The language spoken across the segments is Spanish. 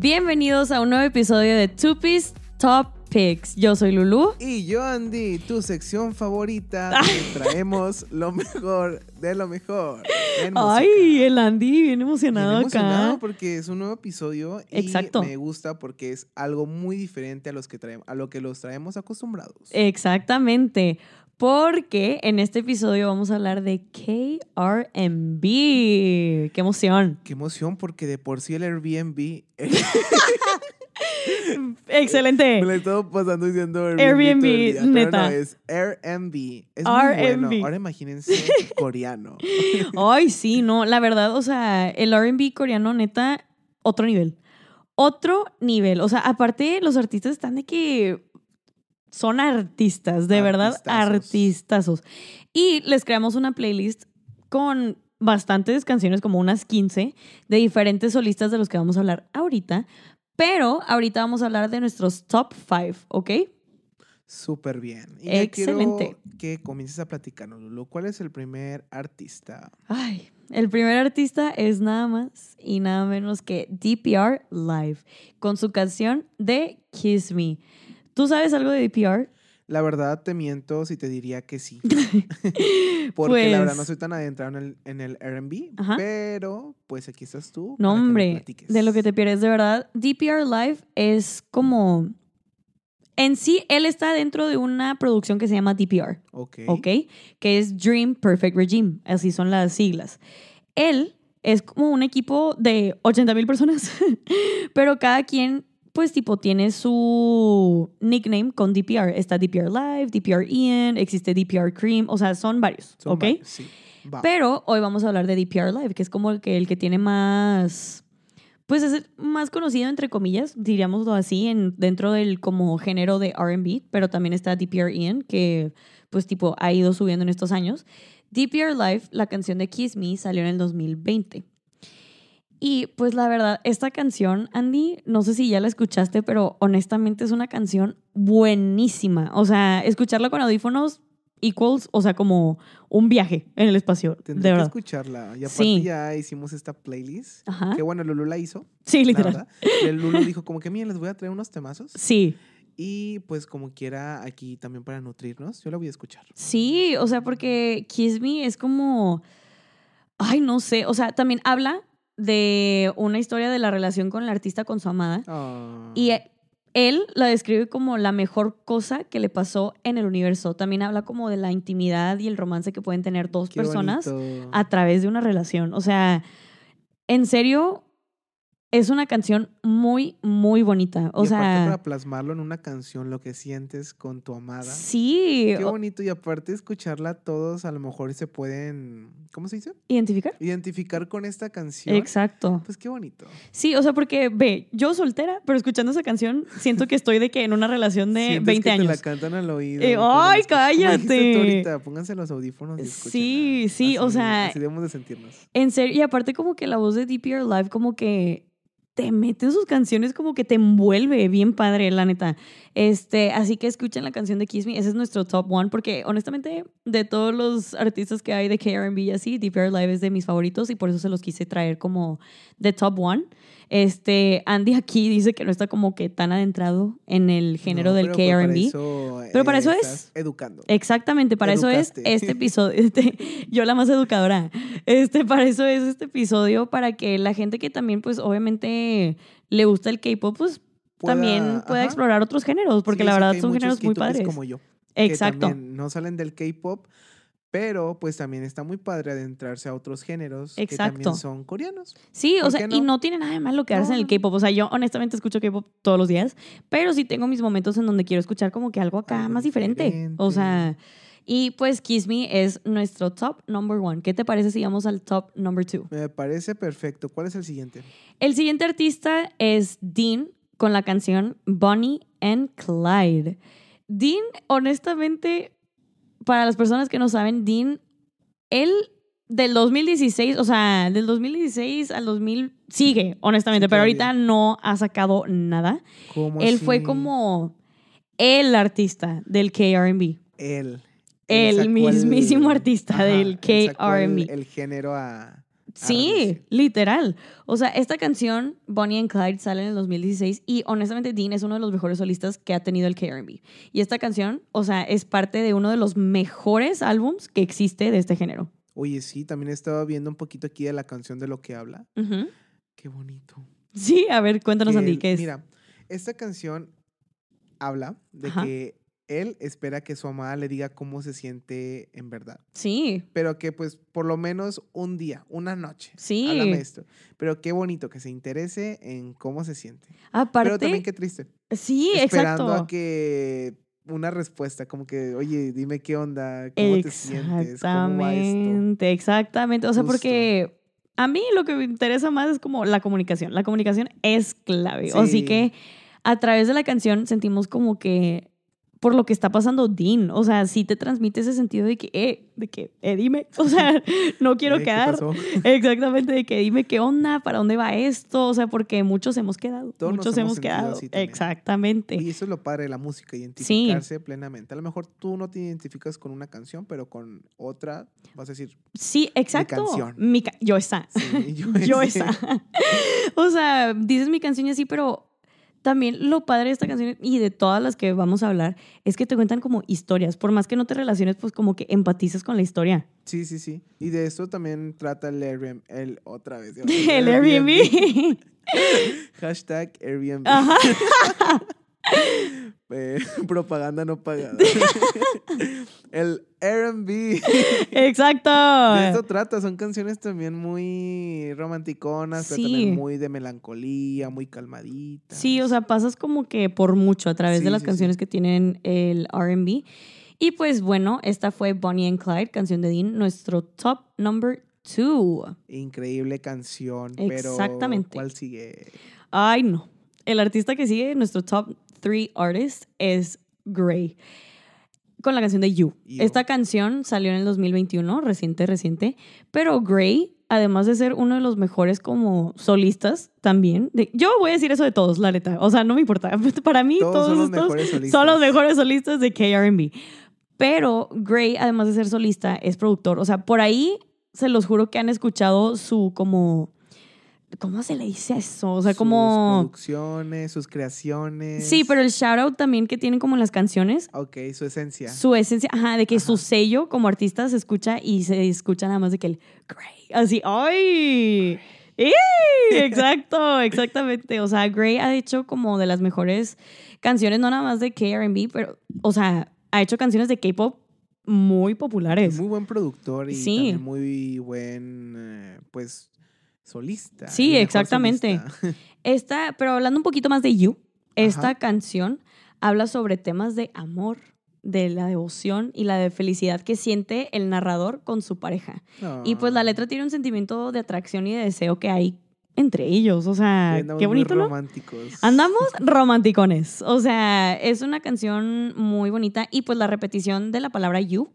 Bienvenidos a un nuevo episodio de Two Piece Top Picks. Yo soy Lulu. Y yo, Andy, tu sección favorita, traemos lo mejor de lo mejor. en Ay, el Andy, bien emocionado, Bien emocionado acá. porque es un nuevo episodio y Exacto. me gusta porque es algo muy diferente a los que traemos, a lo que los traemos acostumbrados. Exactamente. Porque en este episodio vamos a hablar de KRB. ¡Qué emoción! Qué emoción porque de por sí el Airbnb Excelente. me lo he estado pasando diciendo Airbnb, Airbnb, neta. no, es Airbnb. Es muy Airbnb. bueno. Ahora imagínense coreano. Ay, sí, no, la verdad, o sea, el RB coreano, neta, otro nivel. Otro nivel. O sea, aparte, los artistas están de que son artistas, de verdad, Artistazos. Y les creamos una playlist con bastantes canciones, como unas 15, de diferentes solistas de los que vamos a hablar ahorita. Pero ahorita vamos a hablar de nuestros top 5, ¿ok? Súper bien. Y Excelente. quiero que comiences a platicarnos, Lulu. ¿Cuál es el primer artista? Ay, el primer artista es nada más y nada menos que DPR Live, con su canción de Kiss Me. ¿Tú sabes algo de DPR? La verdad te miento si te diría que sí. Porque la verdad no Pues- soy tan adentrado en el, en el R&B, pero pues aquí estás tú. No, hombre, de lo que te pierdes, de verdad. DPR Live es como... En sí, él está dentro de una producción que se llama DPR. Ok. ¿ok? Que es Dream Perfect Regime, así son las siglas. Él es como un equipo de 80 mil personas, pero cada quien, pues tipo, tiene su nickname con DPR. Está DPR Live, DPR Ian, existe DPR Cream, o sea, son varios, Son ¿ok? varios, Sí. Va. Pero hoy vamos a hablar de DPR Live, que es como el que, el que tiene más, pues es más conocido, entre comillas, diríamoslo así, en, dentro del como género de RB, pero también está DPR Ian, que pues tipo ha ido subiendo en estos años. DPR Live, la canción de Kiss Me, salió en el 2020. Y pues la verdad, esta canción, Andy, no sé si ya la escuchaste, pero honestamente es una canción buenísima. O sea, escucharla con audífonos equals, o sea, como un viaje en el espacio, Tendré de que verdad. escucharla. Y aparte Sí. ya hicimos esta playlist. Ajá. Que bueno, Lulu la hizo. Sí, literal. el Lulu dijo como que, miren, les voy a traer unos temazos. Sí, Y pues como quiera, aquí también para nutrirnos, yo la voy a escuchar. sí, o sea, porque Kiss Me es como, ay, no sé, o sea, también habla de una historia de la relación con el artista con su amada. Ah. Y eh, él la describe como la mejor cosa que le pasó en el universo. También habla como de la intimidad y el romance que pueden tener dos Qué personas bonito. a través de una relación. O sea, en serio, es una canción muy, muy bonita. O y aparte sea, para plasmarlo en una canción, lo que sientes con tu amada. sí, Qué bonito. Y aparte escucharla todos a lo mejor se pueden, ¿cómo se dice? identificar. Identificar con esta canción. Exacto. Pues qué bonito. Sí, o sea, porque ve, yo soltera, pero escuchando esa canción, siento que estoy de que en una relación de Sientes 20 que años. Te la cantan al oído. Eh, ¡ay, cállate! ahorita, pónganse los audífonos y. Sí, sí, o sea- Así debemos de sentirnos. En serio, y aparte como que la voz de DPR Live como que te mete en sus canciones, como que te envuelve bien padre, la neta. Este, así que escuchen la canción de Kiss Me, ese es nuestro top one, porque honestamente de todos los artistas que hay de KRB y así, DPR Live es de mis favoritos y por eso se los quise traer como de top one. Este, Andy aquí dice que no está como que tan adentrado en el género No, del pero pues KRB. Pero para eh, eso es. Educando. Exactamente, para eso es este episodio. Este, yo la más educadora. Este, para eso es este episodio, para que la gente que también, pues, obviamente le gusta el K-pop, pues Pueda- también pueda ajá. explorar otros géneros, porque Sí, la verdad son géneros muy padres. como yo. Exacto. no salen del K-pop, pero pues también está muy padre adentrarse a otros géneros que también son coreanos. Sí, o ¿Por sea, y no? tiene nada de malo quedarse No, en el. K-pop. O sea, yo honestamente escucho K-pop todos los días, pero sí tengo mis momentos en donde quiero escuchar como que algo acá Algo más diferente. O sea, y pues Kiss Me es nuestro top number one. ¿Qué te parece si vamos al top number two? Me parece perfecto. ¿Cuál es el siguiente? El siguiente artista es Dean con la canción Bonnie and Clyde. Dean, honestamente, para las personas que no saben, Dean, él del 2016, o sea, del 2016 al 2000 sigue, honestamente, Sí, pero ahorita no ha sacado nada. ¿Cómo Él así? fue como el artista del KRB. Él. El mismísimo artista del él sacó el- K.R.B.. El, género a, Sí, literal. O sea, esta canción, Bonnie and Clyde, sale en el 2016 y honestamente Dean es uno de los mejores solistas que ha tenido el KRB. Y esta canción, o sea, es parte de uno de los mejores álbums que existe de este género. Oye, sí, también estaba viendo un poquito aquí de la canción de lo que habla. Qué bonito. Sí, a ver, cuéntanos, Que Andy, ¿qué es? Mira, esta canción habla de Ajá. que él espera que su amada le diga cómo se siente en verdad. Sí, Pero que pues por lo menos un día, una noche. Sí. Háblame esto. Pero qué bonito que se interese en cómo se siente. aparte. Pero también qué triste. sí, Esperando exacto. a que una respuesta, como que, oye, dime qué onda, cómo te sientes, cómo va esto. Exactamente, exactamente. O sea, Justo. porque a mí lo que me interesa más es como la comunicación. La comunicación es clave. Así Sí. que a través de la canción sentimos como que por lo que está pasando Dean, o sea, sí te transmite ese sentido de que, eh, de que, eh, dime, o sea, no quiero Eh, ¿qué quedar. pasó? Exactamente, de que dime qué onda, para dónde va esto, o sea, porque muchos hemos quedado, Todos nos muchos hemos hemos quedado. así. Exactamente. Y eso es lo padre de la música, identificarse plenamente. A lo mejor tú no te identificas con una canción, pero con otra vas a decir, Sí, exacto. canción. Mi ca- yo esa. sí, yo, esa. o sea, dices mi canción y así, pero también lo padre de esta canción y de todas las que vamos a hablar es que te cuentan como historias. Por más que no te relaciones, pues como que empatizas con la historia. Sí, sí, sí. Y de eso también trata el Airbnb, el otra vez. El Airbnb. Hashtag Airbnb. Ajá. Eh, propaganda no pagada. el Airbnb. Exacto. De esto trata, son canciones también muy romanticonas, pero también muy de melancolía, muy calmaditas. Sí, o sea, pasas como que por mucho a través de las sí, canciones que tienen el RB. Y pues bueno, esta fue Bonnie and Clyde, canción de Dean, nuestro top number two. Increíble canción, Exactamente. pero ¿cuál sigue? Ay, no. El artista que sigue, nuestro top three artist, es Gray. Con la canción de You. Esta canción salió en el 2021, reciente, reciente. Pero Gray, además de ser uno de los mejores como solistas también. de- yo voy a decir eso de todos, la neta. O sea, no me importa. Para mí, Todos todos, son los estos mejores solistas. son los mejores solistas de KRB. Pero Gray, además de ser solista, es productor. O sea, por ahí se los juro que han escuchado su como... ¿Cómo se le dice eso? O sea, Sus como... producciones, sus creaciones. Sí, pero el shout out también que tienen como en las canciones, Ok, su esencia. su esencia, ajá, de que su sello como artista se escucha y se escucha nada más de que el Gray, así, ¡ay! ¡Ey! Exacto, exactamente. O sea, Gray ha hecho como de las mejores canciones, no nada más de KRB, pero, o sea, ha hecho canciones de K-pop muy populares. Muy buen productor y Sí. también muy buen, eh, pues, solista. Sí, exactamente. solista. Esta, pero hablando un poquito más de You, esta Ajá. canción habla sobre temas de amor, de la devoción y la de felicidad que siente el narrador con su pareja. Y pues la letra tiene un sentimiento de atracción y de deseo que hay entre ellos. O sea, qué muy bonito, ¿no? románticos. Andamos romanticones. O sea, es una canción muy bonita y pues la repetición de la palabra you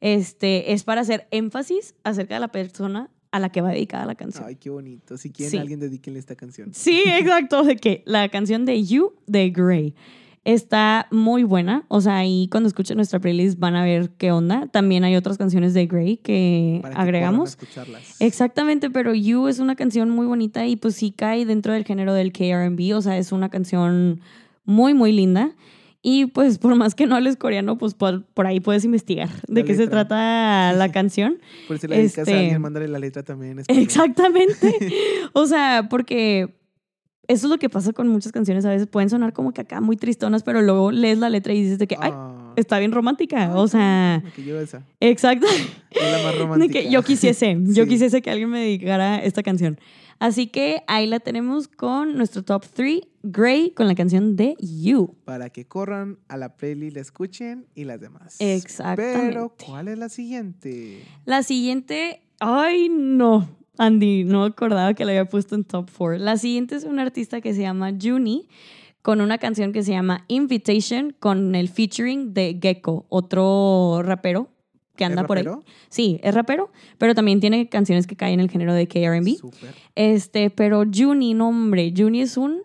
este, es para hacer énfasis acerca de la persona a la que va dedicada la canción. Ay, qué bonito. Si quieren Sí. alguien, dedíquenle esta canción. Sí, exacto, de que la canción de You de Grey está muy buena. O sea, ahí cuando escuchen nuestra playlist van a ver qué onda. También hay otras canciones de Grey que Para que agregamos. escucharlas. Exactamente, pero You es una canción muy bonita y pues sí cae dentro del género del KRB, o sea, es una canción muy, muy linda. Y pues por más que no hables coreano, pues por, por ahí puedes investigar de La qué se trata la canción. Por si la dedicas este- a alguien, mándale la letra también. Exactamente. O sea, porque eso es lo que pasa con muchas canciones. A veces pueden sonar como que acá muy tristonas, pero luego lees la letra y dices de que, ay, Ah, está bien romántica. ah, O sea, Que yo esa. exacto. Es la más romántica. que yo quisiese, yo Sí. quisiese que alguien me dedicara esta canción. Así que ahí la tenemos con nuestro top 3, Gray, con la canción de You. Para que corran a la playlist, la escuchen y las demás. Exactamente. Pero, ¿cuál es la siguiente? La siguiente, ay no, Andy, no acordaba que la había puesto en top 4. La siguiente es una artista que se llama Juni, con una canción que se llama Invitation, con el featuring de Gecko, otro rapero que anda ¿Es por ahí. rapero? Sí, es rapero, pero también tiene canciones que caen en el género de KRB. Este, pero Juni, no hombre, Juni es un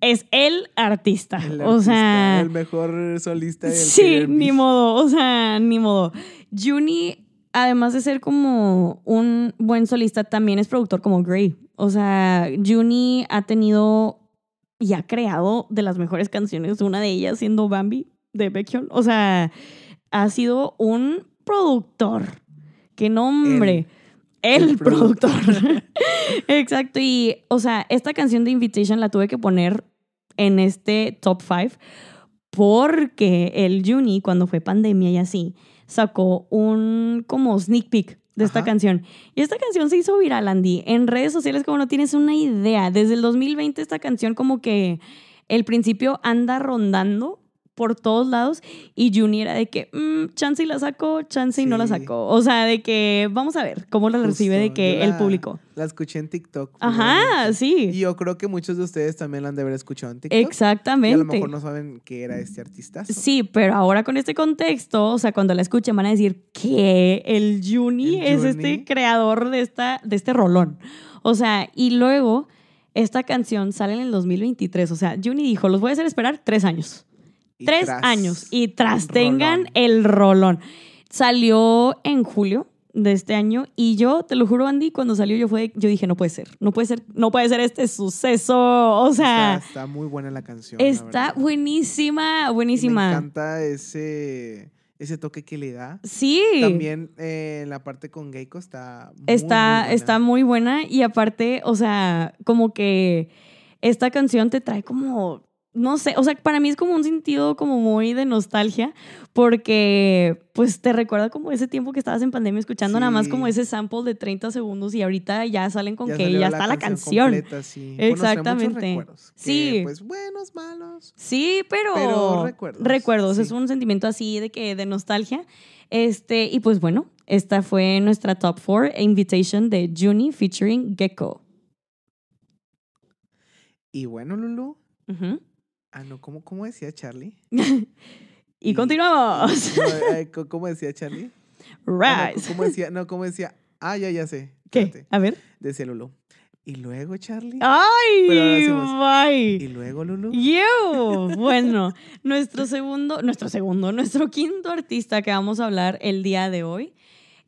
es el artista. El o sea, El mejor solista del sí, KRB. ni modo, o sea, ni modo. Juni además de ser como un buen solista, también es productor como Gray. O sea, Juni ha tenido y ha creado de las mejores canciones, una de ellas siendo Bambi de Baekhyun. O sea, ha sido un productor. ¡Qué nombre! El, el productor. Exacto. Y, o sea, esta canción de Invitation la tuve que poner en este top 5 porque el Juni, cuando fue pandemia y así, sacó un como sneak peek de esta Ajá. canción. Y esta canción se hizo viral, Andy, en redes sociales como no tienes una idea. Desde el 2020 esta canción como que el principio anda rondando por todos lados y Juni era de que mm, chance y la sacó, chance y no la sacó. O sea, de que vamos a ver cómo la recibe de que yo el la- público. La escuché en TikTok. Ajá, sí. Y yo creo que muchos de ustedes también la han de haber escuchado en TikTok. Exactamente. Y a lo mejor no saben qué era este artista. Sí, pero ahora con este contexto, o sea, cuando la escuchen van a decir que el Juni El es Juni. este creador de, esta, de este rolón. O sea, y luego esta canción sale en el 2023. O sea, Juni dijo, los voy a hacer esperar tres años. Y tres tras- años. Y tras tengan rolón. el rolón. Salió en julio de este año y yo, te lo juro, Andy, cuando salió yo, fue, yo dije, no puede ser, no puede ser, no puede ser este suceso. O sea, Está, está muy buena la canción. está buenísima, Y buenísima. Me encanta ese, ese toque que le da. Sí. También eh, la parte con Geico está muy, está, muy buena. está muy buena y aparte, o sea, como que esta canción te trae como, no sé, o sea, para mí es como un sentido como muy de nostalgia porque pues te recuerda como ese tiempo que estabas en pandemia escuchando nada más como ese sample de 30 segundos y ahorita ya salen con Ya que ya está la canción. completa, sí. Bueno, Exactamente. que, Sí. Pues buenos, malos. Sí, pero, Pero recuerdos, recuerdos, sí. es un sentimiento así de que de nostalgia. Este, y pues bueno, esta fue nuestra top 4 Invitation de Juni featuring Gecko. Y bueno, Lulu. Ah, no, ¿cómo, cómo decía Charlie? Y Y- continuamos. No, eh, co- ¿Cómo decía Charlie? Ah, no. ¿Cómo decía? No, ¿cómo decía? Ah, ya, ya sé. ¿Qué? Espérate. A ver. Decía Lulu. Y luego, Charlie. ¡Ay! Y luego, Lulu. You. Bueno, nuestro segundo, nuestro segundo, nuestro quinto artista que vamos a hablar el día de hoy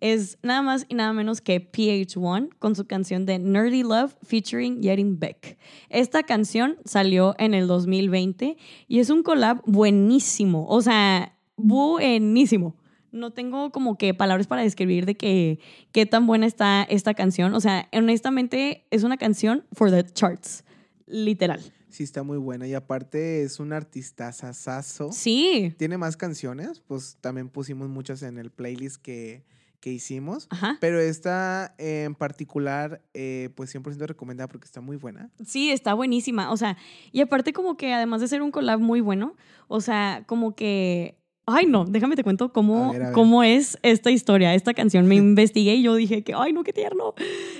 es nada más y nada menos que PH1 con su canción de Nerdy Love featuring Yerin Beck. Esta canción salió en el 2020 y es un collab buenísimo, o sea, buenísimo. No tengo como que palabras para describir de que qué tan buena está esta canción. O sea, honestamente es una canción for the charts, literal. Sí, está muy buena. Y aparte es un artista sasazo. Sí. Tiene más canciones. Pues también pusimos muchas en el playlist que, que hicimos. Ajá. Pero esta en particular, eh, pues 100% recomendada porque está muy buena. Sí, está buenísima. O sea, y aparte como que además de ser un collab muy bueno, o sea, como que... Ay, no, déjame te cuento cómo, A ver, a ver. cómo es esta historia, esta canción. Me investigué y yo dije que, ay, no, qué tierno.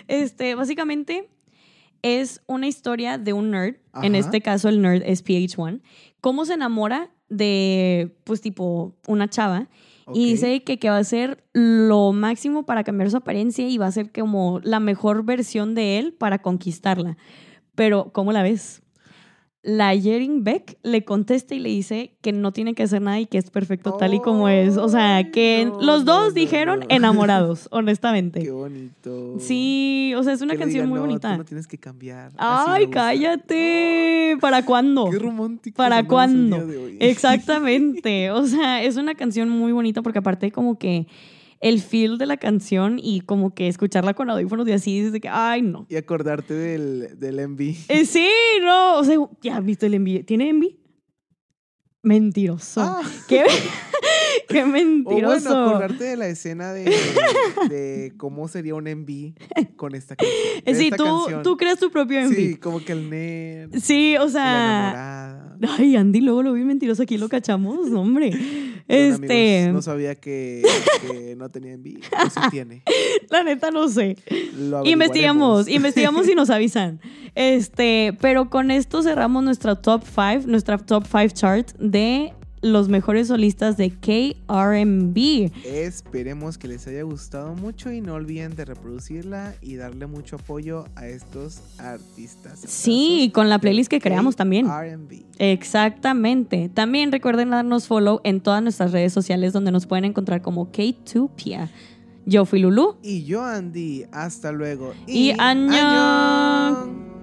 Este, básicamente es una historia de un nerd. En este caso, el nerd es PH1. Cómo se enamora de, pues, tipo, una chava. Y dice que, que va a ser lo máximo para cambiar su apariencia y va a ser como la mejor versión de él para conquistarla. Pero, ¿cómo la ves? La Yerin Beck le contesta y le dice que no tiene que hacer nada y que es perfecto tal y como es. O sea, que no, los dos no, dijeron no. enamorados, honestamente. Qué bonito. Sí, o sea, es una Que canción muy "No, bonita. Tú no tienes que cambiar. Ay, gusta". cállate. ¿Para cuándo? Qué romántico. ¿Para cuándo? Exactamente. O sea, es una canción muy bonita porque aparte como que el feel de la canción y como que escucharla con audífonos y así, dices de que, ay, no. Y acordarte del, del MV. Eh, sí, no. O sea, ya viste el envío. ¿Tiene envy? Mentiroso. Ah. ¿Qué, qué O mentiroso. bueno, acordarte de la escena de, de cómo sería un MV con esta canción. Sí, esta tú, canción. tú creas tu propio envy. Sí, como que el nerd, Sí, o la sea. enamorada. Ay, Andy, luego lo vi mentiroso aquí, lo cachamos, hombre. Este, amigos, no sabía que, que no tenía. O sí tiene. la neta no sé. Investigamos, investigamos y nos avisan. Este, pero con esto cerramos nuestra top 5, nuestra top 5 chart de los mejores solistas de KRMB. Esperemos que les haya gustado mucho y no olviden de reproducirla y darle mucho apoyo a estos artistas. Sí, con la playlist que creamos también. R&B. Exactamente. También recuerden darnos follow en todas nuestras redes sociales donde nos pueden encontrar como K2Pia. Yo fui Lulu. Y yo Andy. Hasta luego. Y añón.